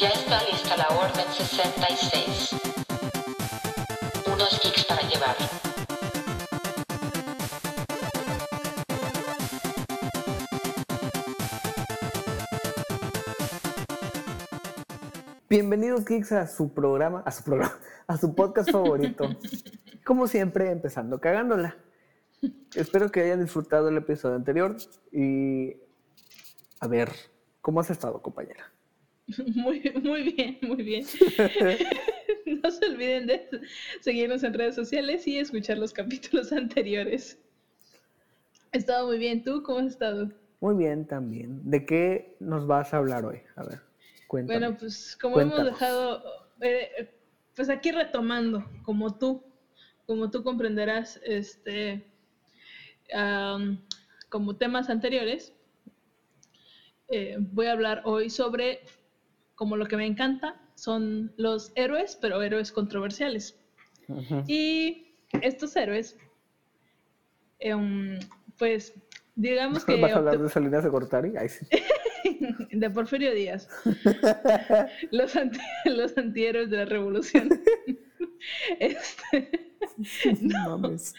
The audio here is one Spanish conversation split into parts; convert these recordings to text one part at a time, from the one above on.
Ya está lista la Orden 66. Unos geeks para llevar. Bienvenidos geeks a su programa, a su programa, a su podcast favorito. Como siempre, empezando cagándola. Espero que hayan disfrutado el episodio anterior y a ver, ¿cómo has estado, compañera? Muy, muy bien, muy bien. no se olviden de seguirnos en redes sociales y escuchar los capítulos anteriores. He estado muy bien. ¿Tú cómo has estado? Muy bien también. ¿De qué nos vas a hablar hoy? A ver, cuéntame. Bueno, pues como hemos dejado, eh, pues aquí retomando, como tú, como tú comprenderás, este, como temas anteriores, eh, voy a hablar hoy sobre, como lo que me encanta, son los héroes, pero héroes controversiales. Y estos héroes, em, pues, digamos que... ¿Vas a hablar de Salinas de Gortari? Ay, sí. de Porfirio Díaz. los, anti- los antihéroes de la revolución. Este, No mames.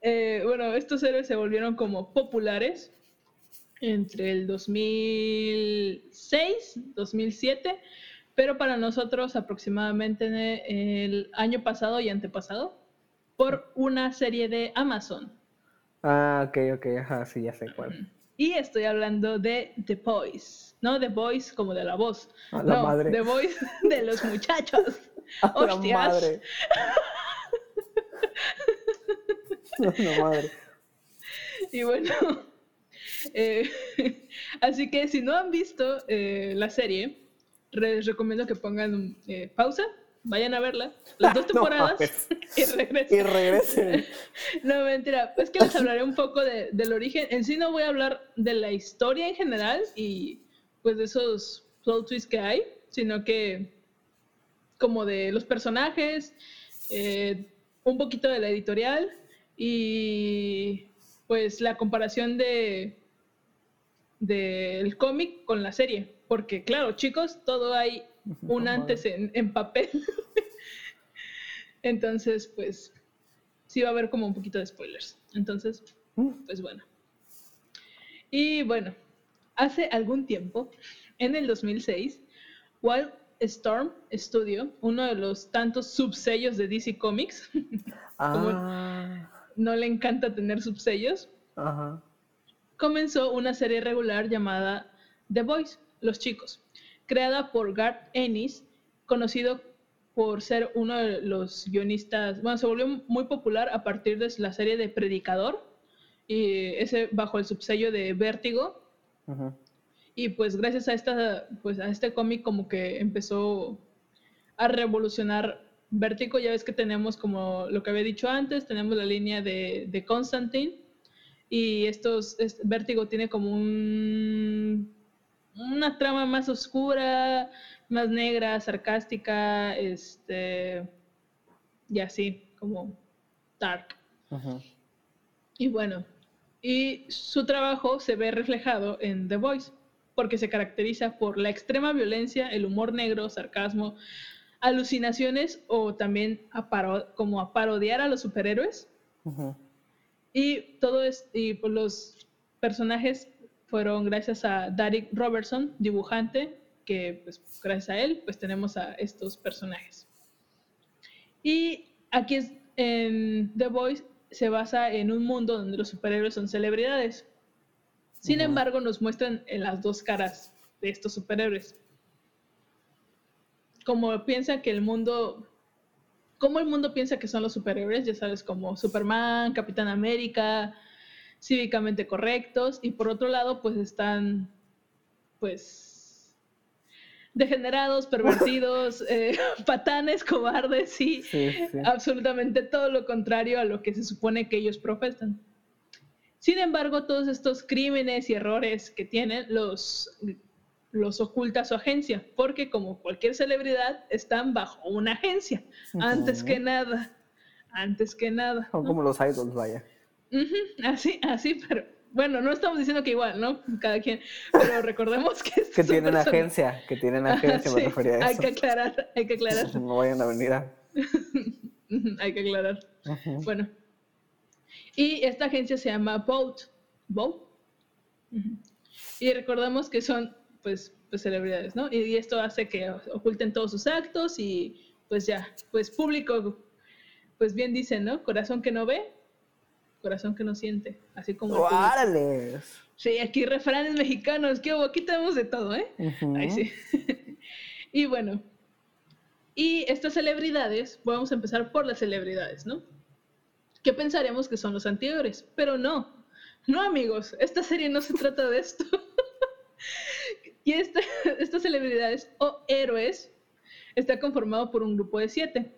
eh, bueno, estos héroes se volvieron como populares entre el 2006, 2007, pero para nosotros aproximadamente en el año pasado y antepasado, por una serie de Amazon. Ah, ok, ok, ajá, sí, ya sé cuál. Y estoy hablando de The Boys, no The Boys como de la voz, A la no, madre. The Boys de los muchachos. A la Hostias. madre. No, no, madre. Y bueno, eh, así que si no han visto eh, la serie, les recomiendo que pongan eh, pausa, vayan a verla, las dos temporadas y regresen. Y regresen. No, mentira, es que les hablaré un poco de- del origen. En sí no voy a hablar de la historia en general y pues de esos plot twists que hay, sino que como de los personajes, un poquito de la editorial y pues la comparación de del cómic con la serie. Porque claro, chicos, todo hay un antes en, en papel. Entonces, pues sí va a haber como un poquito de spoilers. Entonces, Mm. pues bueno. Y bueno, hace algún tiempo, en el 2006, Wild Storm Studio, uno de los tantos subsellos de DC Comics, Ah, no le encanta tener subsellos, ajá. Comenzó una serie regular llamada The Boys, Los Chicos, creada por Garth Ennis, conocido por ser uno de los guionistas, bueno, se volvió muy popular a partir de la serie de Predicador, y ese bajo el subsello de Vértigo, y pues gracias a esta, pues a este cómic como que empezó a revolucionar Vértigo. Ya ves que tenemos como lo que había dicho antes, tenemos la línea de, de Constantine. Y estos, es- Vértigo tiene como un, una trama más oscura, más negra, sarcástica, este, y así, como dark. Y bueno, y su trabajo se ve reflejado en The Voice, porque se caracteriza por la extrema violencia, el humor negro, sarcasmo, alucinaciones o también a como a parodiar a los superhéroes. Y todo es, y pues los personajes fueron gracias a Derek Robertson, dibujante, que pues gracias a él pues tenemos a estos personajes. Y aquí es, en The Voice se basa en un mundo donde los superhéroes son celebridades. Sin embargo, nos muestran en las dos caras de estos superhéroes. Como piensan que el mundo cómo el mundo piensa que son los superhéroes, ya sabes, como Superman, Capitán América, cívicamente correctos, y por otro lado, pues están, pues, degenerados, pervertidos, eh, patanes, cobardes y Sí, sí. absolutamente todo lo contrario a lo que se supone que ellos profesan. Sin embargo, todos estos crímenes y errores que tienen los, los oculta su agencia, porque como cualquier celebridad, están bajo una agencia, antes que nada, antes que nada. Son ¿no? como los idols, vaya. Así, así, pero Bueno, no estamos diciendo que igual, ¿no? Cada quien. Pero recordemos que. Que tienen personas- agencia, que tienen agencia, me Sí, refería a Hay eso. que aclarar, hay que aclarar. No vayan a venir a... Hay que aclarar. Bueno. Y esta agencia se llama Boat. ¿Boat? Y recordamos que son, pues, pues celebridades, ¿no? Y, y esto hace que oculten todos sus actos y, pues ya, pues público, pues bien dicen, ¿no? Corazón que no ve, corazón que no siente. Así como... ¡Órales! Sí, aquí refranes mexicanos, que? Aquí tenemos de todo, ¿eh? Ujú. Ahí sí. y bueno, y estas celebridades, vamos a empezar por las celebridades, ¿no? ¿Qué pensaremos que son los anteriores? Pero no, no amigos, esta serie no se trata de esto. y esta- estas celebridades o héroes está conformado por un grupo de siete.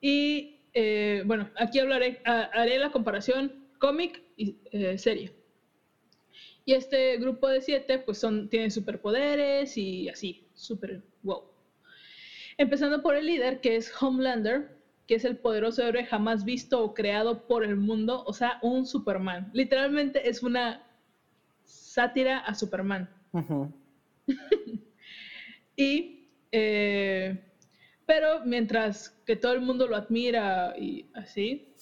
Y eh, bueno, aquí hablaré, ha- haré la comparación cómic y eh, serie. Y este grupo de siete, pues son, tienen superpoderes y así, super wow. Empezando por el líder, que es Homelander, que es el poderoso héroe jamás visto o creado por el mundo, o sea, un Superman. Literalmente es una sátira a Superman. Y, eh, pero mientras que todo el mundo lo admira y así,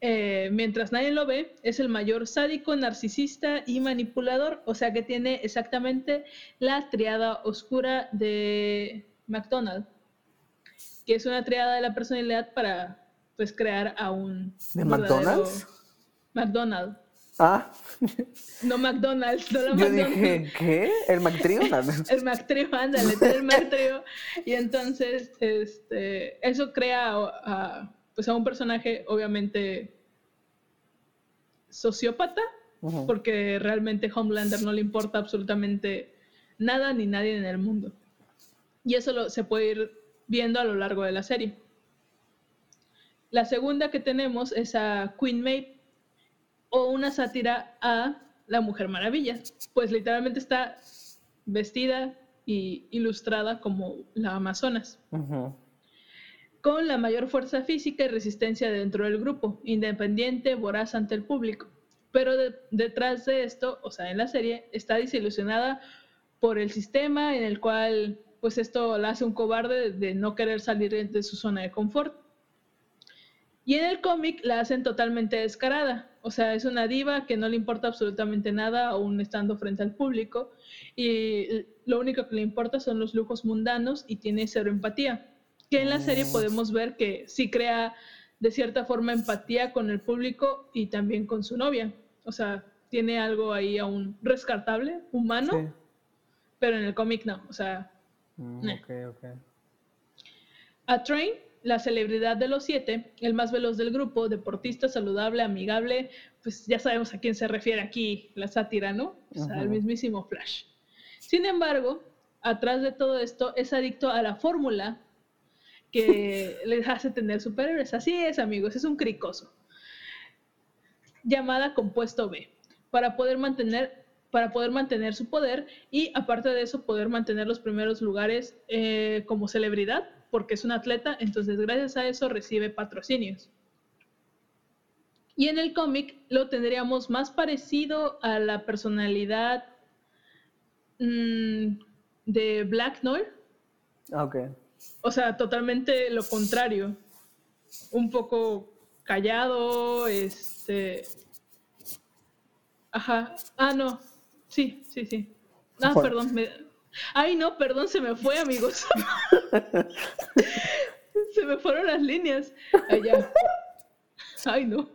eh, mientras nadie lo ve, es el mayor sádico, narcisista y manipulador, o sea que tiene exactamente la triada oscura de McDonald, que es una triada de la personalidad para pues crear a un ¿De McDonald's? McDonald, Ah, no McDonald's, no la yo McDonald's. dije, ¿qué? ¿El McTrio? el Mac Trio, ándale, el Mac Trio. Y entonces, este, eso crea a, pues a un personaje, obviamente, sociópata, porque realmente Homelander no le importa absolutamente nada ni nadie en el mundo. Y eso lo, se puede ir viendo a lo largo de la serie. La segunda que tenemos es a Queen Maeve, o una sátira a la Mujer Maravilla, pues literalmente está vestida y ilustrada como la Amazonas, con la mayor fuerza física y resistencia dentro del grupo, independiente, voraz ante el público. Pero de- detrás de esto, o sea, en la serie, está desilusionada por el sistema en el cual, pues esto la hace un cobarde de no querer salir de su zona de confort. Y en el cómic la hacen totalmente descarada. O sea, es una diva que no le importa absolutamente nada, aún estando frente al público. Y lo único que le importa son los lujos mundanos y tiene cero empatía. Que en la serie podemos ver que sí crea de cierta forma empatía con el público y también con su novia. O sea, tiene algo ahí aún rescatable, humano, Sí. pero en el cómic no. O sea, Mm, Eh. ok, ok. A Train, la celebridad de los siete, el más veloz del grupo, deportista, saludable, amigable, pues ya sabemos a quién se refiere aquí la sátira, ¿no? O sea, el Ujú. mismísimo Flash. Sin embargo, atrás de todo esto es adicto a la fórmula que les hace tener superhéroes. Así es, amigos, es un cricoso. Llamada compuesto B, para poder mantener para poder mantener su poder y aparte de eso poder mantener los primeros lugares eh, como celebridad porque es un atleta, entonces gracias a eso recibe patrocinios. Y en el cómic lo tendríamos más parecido a la personalidad mm, de Black Noir, Ah, Ok. o sea, totalmente lo contrario. Un poco callado, este. Ajá. Ah, no. Sí, sí, sí. Ah, perdón. me- Ay, no, perdón, se me fue, amigos. se me fueron las líneas. Allá. Ay, no.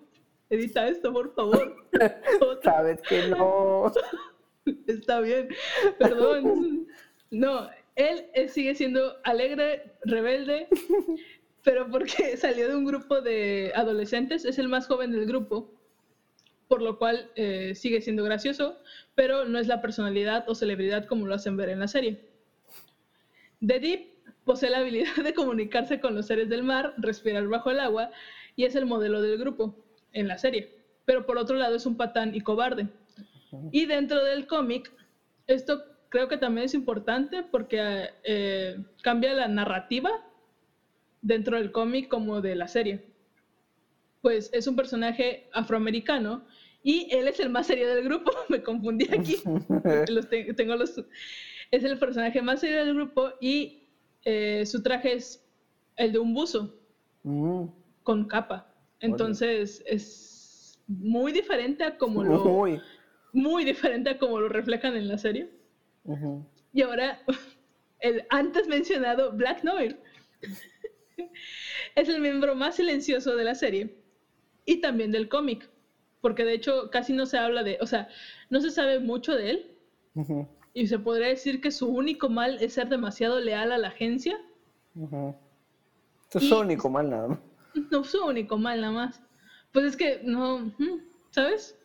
Edita esto, por favor. Otra. Sabes que no. Está bien, perdón. No, él, él sigue siendo alegre, rebelde, pero porque salió de un grupo de adolescentes, es el más joven del grupo, por lo cual eh, sigue siendo gracioso, pero no es la personalidad o celebridad como lo hacen ver en la serie. The Deep posee la habilidad de comunicarse con los seres del mar, respirar bajo el agua y es el modelo del grupo en la serie. Pero por otro lado es un patán y cobarde. Y dentro del cómic, esto creo que también es importante porque eh, cambia la narrativa dentro del cómic como de la serie. Pues es un personaje afroamericano Y él es el más serio del grupo, me confundí aquí. Los te- tengo los... Es el personaje más serio del grupo y eh, su traje es el de un buzo Mm, con capa. Entonces es muy diferente a como lo... Uy. Muy diferente a como lo reflejan en la serie. Y ahora, el antes mencionado Black Noir es el miembro más silencioso de la serie y también del cómic, porque de hecho casi no se habla de, o sea, no se sabe mucho de él y se podría decir que su único mal es ser demasiado leal a la agencia. Esto es Y- su único mal nada más. no su único mal nada más. Pues es que no, mm, ¿sabes?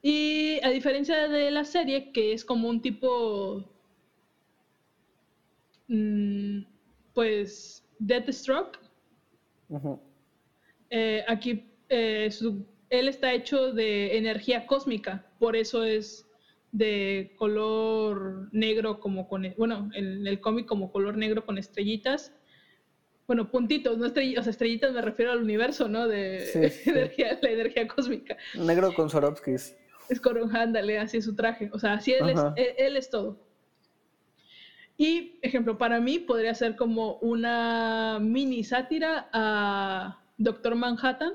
Y a diferencia de la serie, que es como un tipo, mm, pues, Deathstroke, eh, aquí eh, su- él está hecho de energía cósmica, por eso es de color negro como con, e- bueno, en el cómic como color negro con estrellitas. Bueno, puntitos, no estrellitas, o sea, estrellitas me refiero al universo, ¿no? De Sí, sí. energía, la energía cósmica. Negro con Swarovskis. Es ándale, así es su traje. O sea, así él es, él es todo. Y, ejemplo, para mí podría ser como una mini sátira a Doctor Manhattan,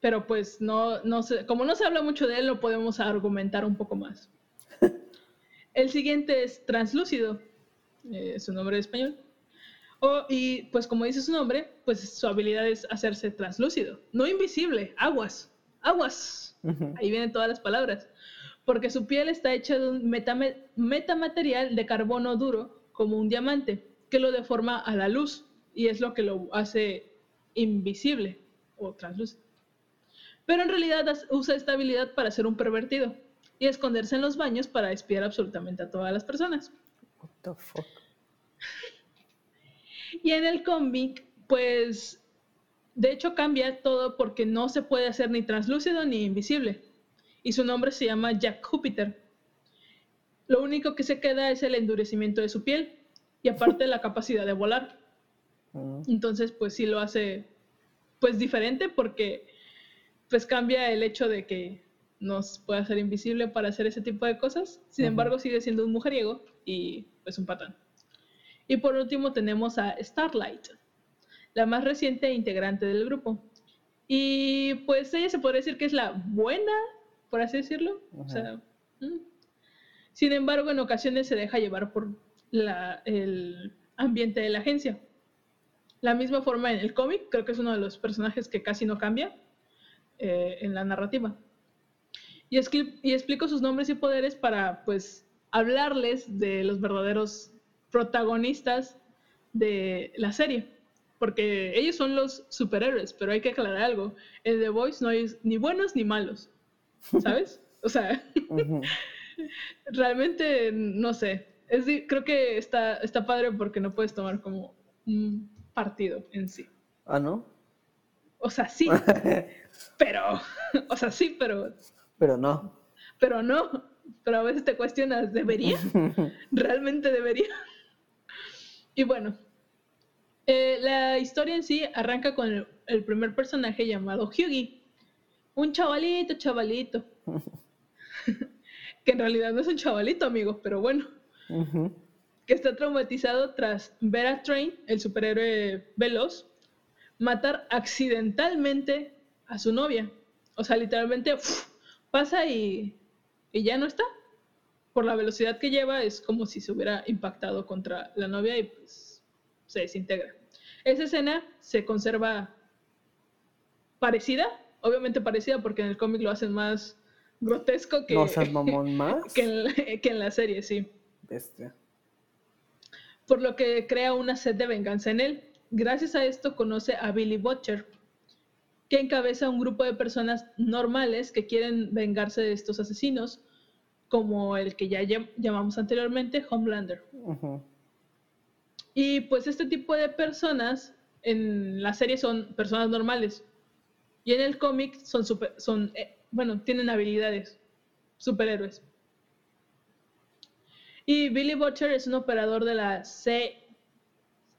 Pero pues no, no sé, como no se habla mucho de él, lo podemos argumentar un poco más. El siguiente es Translúcido, eh, su nombre en español. O- y pues como dice su nombre, pues su habilidad es hacerse translúcido, no invisible, aguas, aguas. Ahí vienen todas las palabras. Porque su piel está hecha de un metame- metamaterial de carbono duro, como un diamante, que lo deforma a la luz y es lo que lo hace invisible o translúcido. Pero en realidad usa esta habilidad para ser un pervertido y esconderse en los baños para espiar absolutamente a todas las personas. What the fuck? Y en el cómic, pues, de hecho cambia todo porque no se puede hacer ni translúcido ni invisible. Y su nombre se llama Jack Júpiter. Lo único que se queda es el endurecimiento de su piel y aparte la capacidad de volar. Mm. Entonces, pues sí lo hace, pues diferente porque, pues cambia el hecho de que nos puede hacer invisible para hacer ese tipo de cosas. Sin embargo, sigue siendo un mujeriego y pues un patán. Y por último tenemos a Starlight, la más reciente integrante del grupo. Y pues ella se podría decir que es la buena, por así decirlo. O sea, mm. Sin embargo, en ocasiones se deja llevar por la- el ambiente de la agencia. La misma forma en el cómic, creo que es uno de los personajes que casi no cambia eh, en la narrativa. Y, explico sus nombres y poderes para, pues, hablarles de los verdaderos protagonistas de la serie. Porque ellos son los superhéroes, pero hay que aclarar algo. En The Voice no hay ni buenos ni malos, ¿sabes? O sea, realmente, no sé. Es, creo que está, está padre porque no puedes tomar como un partido en sí. Ah, ¿no? O sea, sí, pero, o sea, sí, pero, Pero no. pero no. Pero a veces te cuestionas, ¿debería? ¿Realmente debería? Y bueno, eh, la historia en sí arranca con el, el primer personaje llamado Hughie. Un chavalito, chavalito. que en realidad no es un chavalito, amigos, pero bueno. Que está traumatizado tras ver a Train, el superhéroe veloz, matar accidentalmente a su novia. O sea, literalmente ¡uf! pasa y, y ya no está. Por la velocidad que lleva es como si se hubiera impactado contra la novia y pues se desintegra. Esa escena se conserva parecida, obviamente parecida porque en el cómic lo hacen más grotesco que, No seas mamón más. que en la- que en la serie, sí Bestia. Por lo que crea una sed de venganza en él. Gracias a esto conoce a Billy Butcher, que encabeza un grupo de personas normales que quieren vengarse de estos asesinos, como el que ya llam- llamamos anteriormente Homelander. Y pues este tipo de personas en la serie son personas normales. Y en el cómic son, super- son eh, bueno, tienen habilidades, superhéroes. Y Billy Butcher es un operador de la C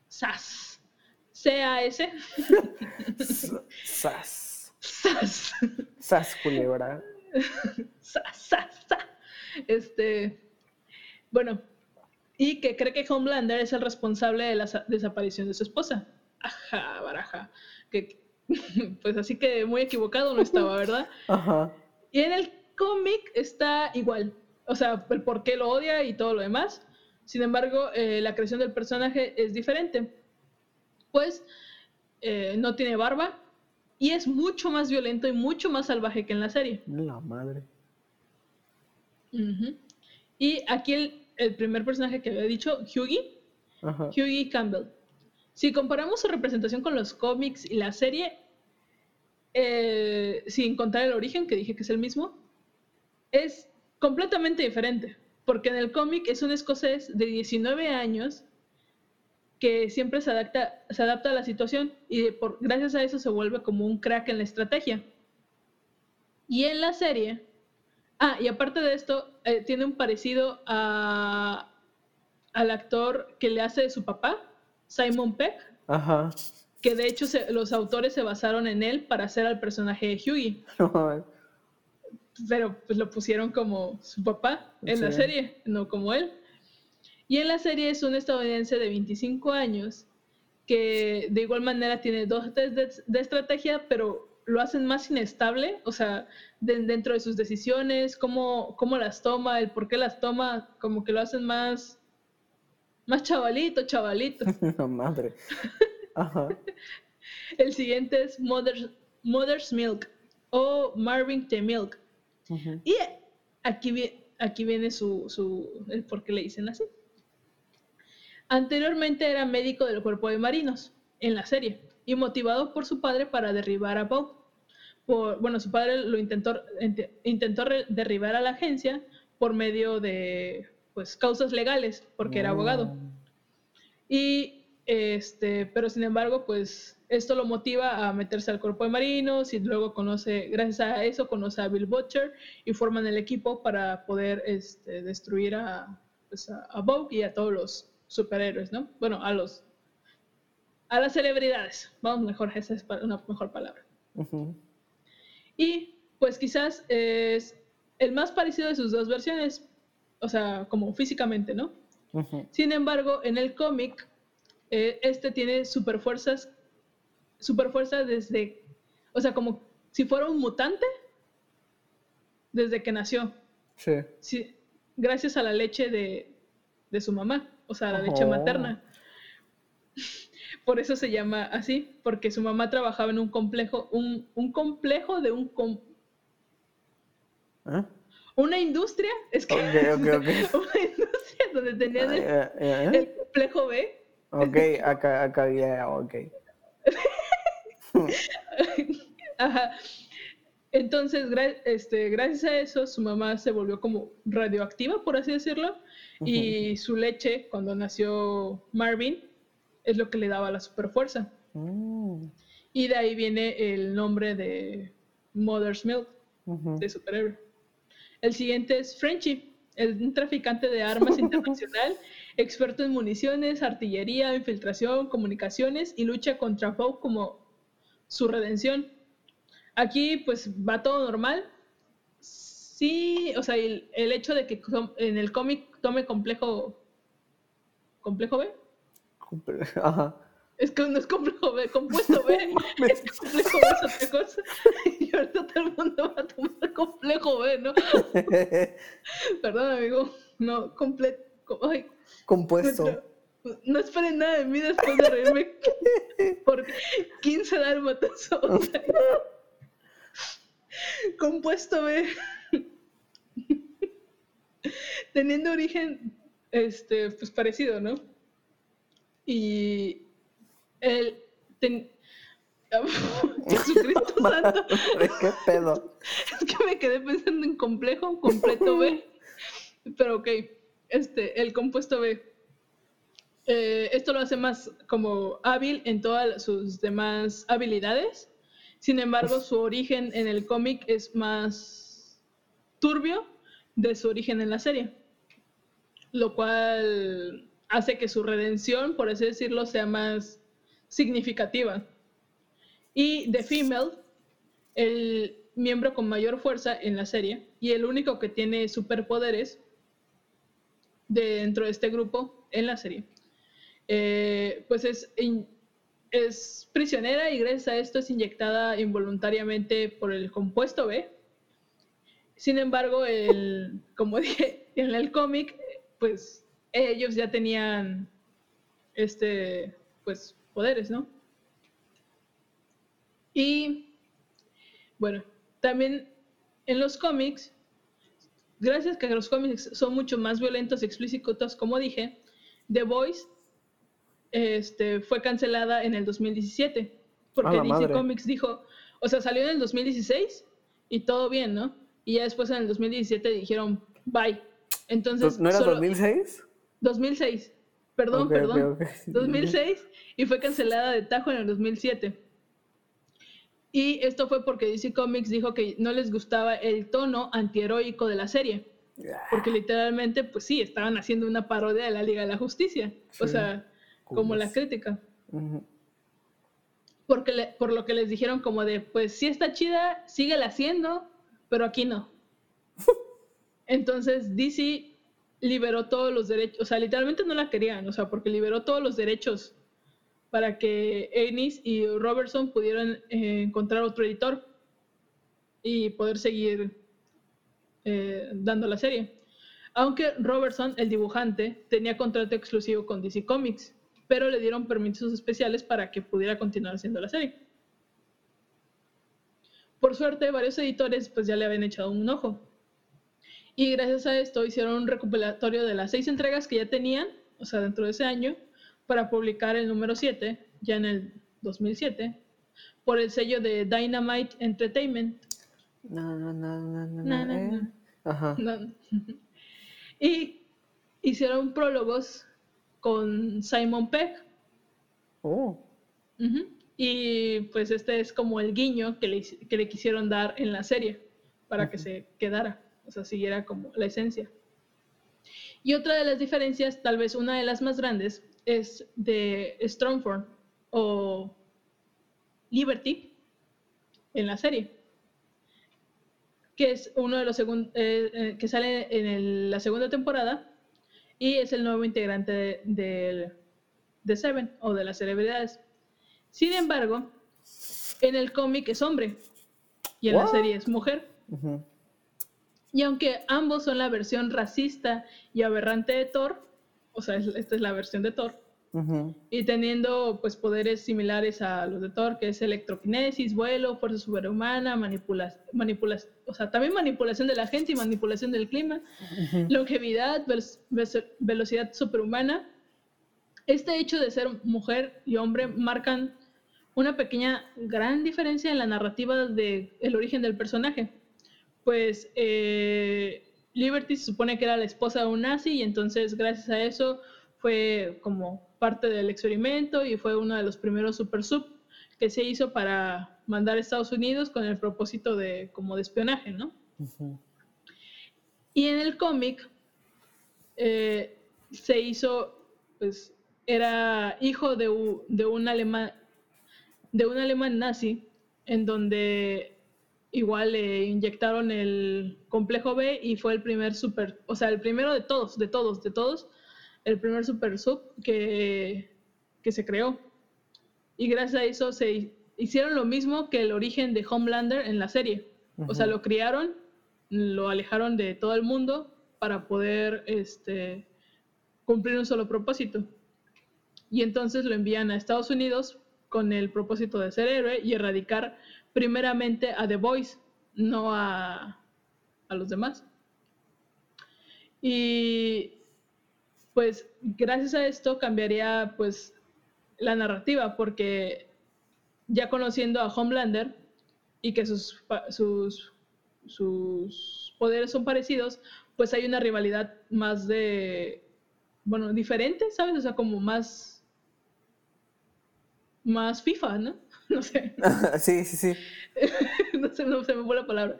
SAS. CAS. Sas. ¡Sas! Sas culebra. ¡Sa, sa, sa! Este, bueno, y que cree que Homelander es el responsable de la sa- desaparición de su esposa. Ajá, baraja. Que, pues así que muy equivocado no estaba, ¿verdad? Ajá. Y en el cómic está igual. O sea, el por qué lo odia y todo lo demás. Sin embargo, eh, la creación del personaje es diferente. Pues eh, no tiene barba y es mucho más violento y mucho más salvaje que en la serie. La madre. Y aquí el, el primer personaje que había dicho, Hughie, Ajá. Hughie Campbell. Si comparamos su representación con los cómics y la serie, eh, sin contar el origen, que dije que es el mismo, es completamente diferente. Porque en el cómic es un escocés de 19 años que siempre se adapta, se adapta a la situación y por, gracias a eso se vuelve como un crack en la estrategia. Y en la serie, ah, y aparte de esto, eh, tiene un parecido a, al actor que le hace de su papá, Simon Peck, Ajá. que de hecho se- los autores se basaron en él para hacer al personaje de Hughie. pero pues lo pusieron como su papá en la serie, no como él. Y en la serie es un estadounidense de 25 años que de igual manera tiene dos test de, de estrategia, pero lo hacen más inestable, o sea, de- dentro de sus decisiones, cómo, cómo las toma, el por qué las toma, como que lo hacen más, más chavalito, chavalito. Madre. Ajá. El siguiente es Mother's, Mother's Milk o Marvin T. Milk. Ujú. Y aquí, aquí viene su, su, el por qué le dicen así. Anteriormente era médico del cuerpo de marinos en la serie y motivado por su padre para derribar a Bob. Por, bueno, su padre lo intentó, intentó derribar a la agencia por medio de pues, causas legales, porque era abogado. Mm. Y este, pero sin embargo, pues esto lo motiva a meterse al cuerpo de marinos y luego conoce, gracias a eso, conoce a Bill Butcher y forman el equipo para poder este, destruir a, pues, a, a Vogue y a todos los superhéroes, ¿no? Bueno, a los a las celebridades. Vamos mejor, esa es una mejor palabra. Ujú. Y pues quizás es el más parecido de sus dos versiones, o sea, como físicamente, ¿no? Ujú. Sin embargo, en el cómic, eh, este tiene super fuerzas, super fuerza desde, o sea, como si fuera un mutante desde que nació, Sí. sí, gracias a la leche de, de su mamá, o sea, la leche materna. Por eso se llama así, porque su mamá trabajaba en un complejo, un, un complejo de un com- ¿Eh? una industria, es que una industria donde tenían el, Eh, eh, el complejo B Ok, acá, acá, ya, ok. Ajá. Entonces, gra- este, gracias a eso, su mamá se volvió como radioactiva, por así decirlo, y su leche, cuando nació Marvin, es lo que le daba la superfuerza. Mm, Y de ahí viene el nombre de Mother's Milk, de superhéroe. El siguiente es Frenchy, un traficante de armas internacional, experto en municiones, artillería, infiltración, comunicaciones y lucha contra Vogue como su redención. Aquí pues va todo normal. Sí, o sea, el, el hecho de que en el cómic tome complejo complejo B, Ajá. es que no es complejo B, compuesto B, es complejo B es otra cosa. Y ahorita todo el mundo va a tomar complejo B, ¿no? Perdón, amigo. No, completo. Ay, Compuesto. No esperen nada de mí después de reírme por 15 dálmatas. O sea, compuesto B. Teniendo origen, este, pues parecido, ¿no? Y el. ten- Jesucristo Santo. ¿Qué pedo? Es que me quedé pensando en complejo, completo B. Pero ok, este, el compuesto B. Eh, esto lo hace más como hábil en todas sus demás habilidades. Sin embargo, su origen en el cómic es más turbio de su origen en la serie. Lo cual hace que su redención, por así decirlo, sea más significativa. Y The Female el miembro con mayor fuerza en la serie y el único que tiene superpoderes dentro de este grupo en la serie. Eh, pues es, es prisionera y gracias a esto es inyectada involuntariamente por el compuesto B. Sin embargo, el, como dije en el cómic, pues ellos ya tenían este, pues, poderes, ¿no? Y bueno, también en los cómics, gracias que los cómics son mucho más violentos y explícitos, como dije, The Voice este, fue cancelada en el 2017, porque DC madre. Comics dijo, o sea, salió en el 2016 y todo bien, ¿no? Y ya después en el 2017 dijeron, bye. Entonces, ¿No era solo- 2006? 2006. Perdón, perdón. ok. 2006 y fue cancelada de Tajo en el 2007. Y esto fue porque DC Comics dijo que no les gustaba el tono antiheroico de la serie. Porque literalmente, pues sí, estaban haciendo una parodia de la Liga de la Justicia. O sea, como la crítica. Porque le- por lo que les dijeron como de, pues sí está chida, síguela haciendo, pero aquí no. Entonces DC liberó todos los derechos, o sea, literalmente no la querían, o sea, porque liberó todos los derechos para que Ennis y Robertson pudieran eh, encontrar otro editor y poder seguir eh, dando la serie. Aunque Robertson, el dibujante, tenía contrato exclusivo con DC Comics, pero le dieron permisos especiales para que pudiera continuar haciendo la serie. Por suerte, varios editores pues ya le habían echado un ojo. Y gracias a esto hicieron un recopilatorio de las seis entregas que ya tenían, o sea, dentro de ese año, para publicar el número 7, ya en el 2007, por el sello de Dynamite Entertainment. No, no, no, no, no, Na, no, na, eh. Ajá. No. y hicieron prólogos con Simon Pegg. Oh. Y pues este es como el guiño que le, hici- que le quisieron dar en la serie para que se quedara, o sea, siguiera como la esencia. Y otra de las diferencias, tal vez una de las más grandes, es de Strongform o Liberty en la serie, que es uno de los eh, eh, que sale en el- la segunda temporada y es el nuevo integrante de, de Seven o de las celebridades. Sin embargo, en el cómic es hombre y en la serie es mujer. Y aunque ambos son la versión racista y aberrante de Thor, o sea, es- esta es la versión de Thor, Ujú. y teniendo pues poderes similares a los de Thor, que es electroquinesis, vuelo, fuerza superhumana, manipulación, o sea, también manipulación de la gente y manipulación del clima, longevidad, vel- ve- velocidad superhumana. Este hecho de ser mujer y hombre marcan una pequeña gran diferencia en la narrativa del el origen del personaje. Pues eh, Liberty se supone que era la esposa de un nazi y entonces gracias a eso fue como parte del experimento y fue uno de los primeros super sub que se hizo para mandar a Estados Unidos con el propósito de como de espionaje, ¿no? Y en el cómic eh, se hizo, pues, era hijo de, u- de un alemán, de un alemán nazi, en donde igual le inyectaron el complejo B y fue el primer super, o sea, el primero de todos, de todos, de todos, el primer super sub que, que se creó. Y gracias a eso se hi- hicieron lo mismo que el origen de Homelander en la serie. O sea, lo criaron, lo alejaron de todo el mundo para poder este, cumplir un solo propósito. Y entonces lo envían a Estados Unidos con el propósito de ser héroe y erradicar primeramente a The Boys, no a, a los demás. Y pues gracias a esto cambiaría pues la narrativa porque ya conociendo a Homelander y que sus, sus, sus poderes son parecidos, pues hay una rivalidad más de, bueno, diferente, ¿sabes? O sea, como más, más FIFA, ¿no? No sé. sí, sí, sí. no sé, no se me fue la palabra.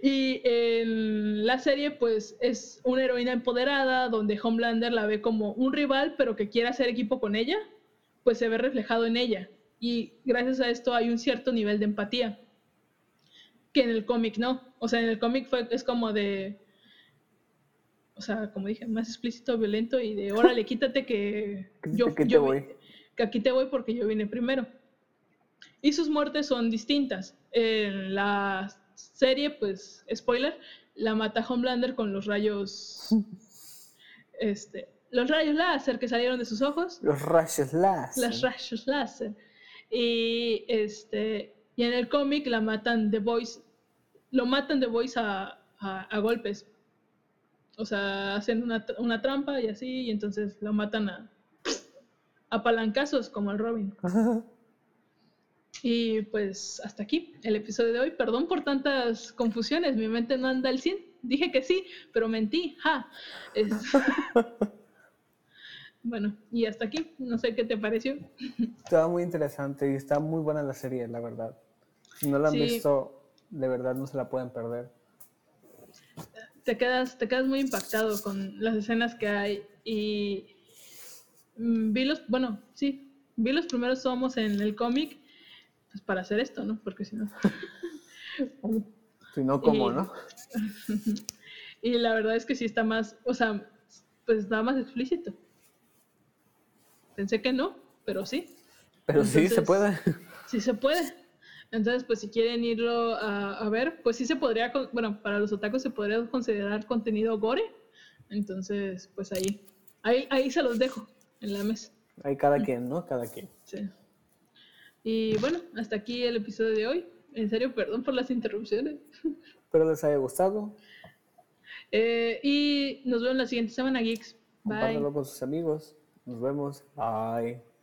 Y en la serie, pues es una heroína empoderada, donde Homelander la ve como un rival, pero que quiere hacer equipo con ella, pues se ve reflejado en ella. Y gracias a esto hay un cierto nivel de empatía. que en el cómic no. O sea, en el cómic fue, es como de, o sea, como dije, más explícito, violento y de, órale, quítate que yo, Que te yo vi- voy. Que aquí te voy porque yo vine primero. Y sus muertes son distintas. En la serie, pues, spoiler, la mata Homelander con los rayos, este, los rayos láser que salieron de sus ojos Los rayos láser. las rayos láser. Y este y en el cómic la matan The Voice, lo matan The Voice a, a, a golpes. O sea, hacen una, una trampa y así, y entonces lo matan a, a palancazos como el Robin. Y pues hasta aquí el episodio de hoy. Perdón por tantas confusiones, mi mente no anda al 100. Dije que sí, pero mentí. Ja. Es- bueno, y hasta aquí. No sé qué te pareció. Estaba muy interesante y está muy buena la serie, la verdad. Si no la han Sí. visto, de verdad no se la pueden perder. te quedas, te quedas muy impactado con las escenas que hay y vi los, bueno, sí, vi los primeros tomos en el cómic pues para hacer esto, ¿no? Porque si no. Si no, ¿cómo, Y- no? y la verdad es que sí está más, o sea, pues está más explícito. Pensé que no, pero sí, Pero sí, se entonces- puede. sí se puede. Entonces, pues si quieren irlo a, a ver, pues sí se podría, bueno, para los otakus se podría considerar contenido gore. Entonces, pues ahí, ahí, ahí se los dejo en la mesa. Hay cada quien, ¿no? Cada quien. Sí. Y bueno, hasta aquí el episodio de hoy. En serio, perdón por las interrupciones. Espero les haya gustado. Eh, y nos vemos la siguiente semana, Geeks. Bye. Compártanlo con sus amigos. Nos vemos. Bye.